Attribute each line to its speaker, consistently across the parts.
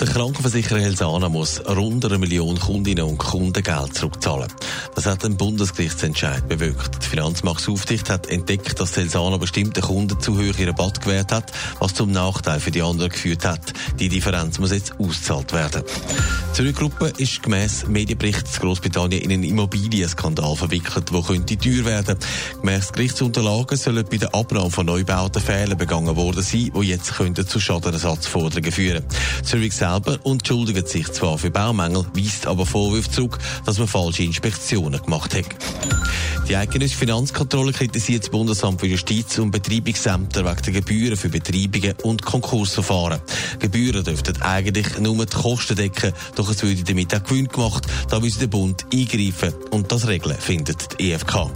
Speaker 1: Der Krankenversicherer Helsana muss rund eine Million Kundinnen und Kunden Geld zurückzahlen. Das hat ein Bundesgerichtsentscheid bewirkt. Die Finanzmarktaufsicht hat entdeckt, dass Helsana bestimmten Kunden zu hohe Rabatt gewährt hat, was zum Nachteil für die anderen geführt hat. Die Differenz muss jetzt ausgezahlt werden. Die Zürich-Gruppe ist gemäss Medienbericht in Großbritannien in einen Immobilienskandal verwickelt, der könnte teuer werden. Gemäss Gerichtsunterlagen sollen bei der Abnahme von Neubauten Fehler begangen worden sein, die jetzt könnten zu Schadenersatzforderungen führen. Zürich selber entschuldigt sich zwar für Baumängel, weist aber Vorwürfe zurück, dass man falsche Inspektionen gemacht hat. Die eidgenössische Finanzkontrolle kritisiert das Bundesamt für Justiz und Betreibungsämter wegen der Gebühren für Betreibungen und Konkursverfahren. Gebühren dürften eigentlich nur die Kosten decken, doch es würde damit auch Gewinn gemacht. Da müsse der Bund eingreifen und das regeln, findet die EFK.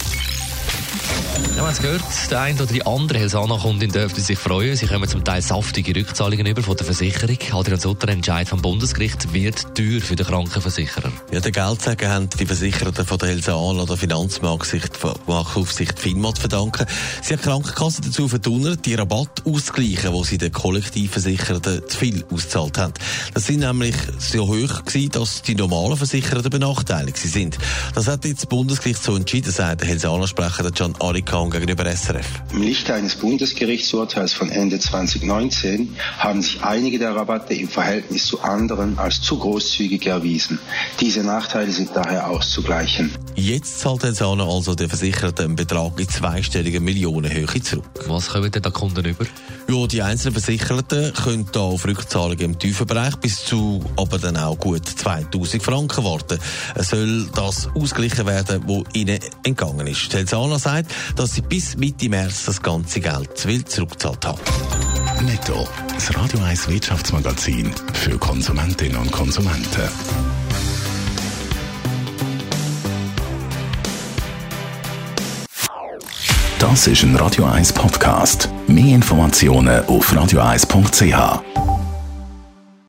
Speaker 2: Ja, man gehört, der eine oder die andere Helsana-Kundin dürfte sich freuen. Sie kommen zum Teil saftige Rückzahlungen über von der Versicherung. Adrian Sutter, Entscheid vom Bundesgericht wird teuer für den Krankenversicherer.
Speaker 1: Ja, den Geldsäge haben die Versicherten von der Helsana oder Finanzmarktaufsicht FINMA zu verdanken. Sie hat die Krankenkasse dazu verdonnert, die Rabatt auszugleichen, wo sie den Kollektivversicherten zu viel ausgezahlt haben. Das sind nämlich so hoch gewesen, dass die normalen Versicherten benachteiligt sind. Das hat jetzt das Bundesgericht so entschieden, sagt der Helsana-Sprecher Can Arikan gegenüber SRF.
Speaker 3: Im Lichte eines Bundesgerichtsurteils von Ende 2019 haben sich einige der Rabatte im Verhältnis zu anderen als zu großzügig erwiesen. Diese Nachteile sind daher auszugleichen.
Speaker 1: Jetzt zahlt Helsana also der Versicherte einen Betrag in zweistelligen Millionenhöhe zurück.
Speaker 2: Was kommen denn da Kunden über?
Speaker 1: Ja, die einzelnen Versicherten können da auf Rückzahlungen im tiefen Bereich bis zu aber dann auch gut 2000 Franken warten. Es soll das ausgeglichen werden, wo ihnen entgangen ist. Die Helsana sagt, dass sie bis Mitte März das ganze Geld will zurückgezahlt haben.
Speaker 4: Netto. Das Radio 1 Wirtschaftsmagazin für Konsumentinnen und Konsumenten. Das ist ein Radio 1 Podcast. Mehr Informationen auf radio1.ch.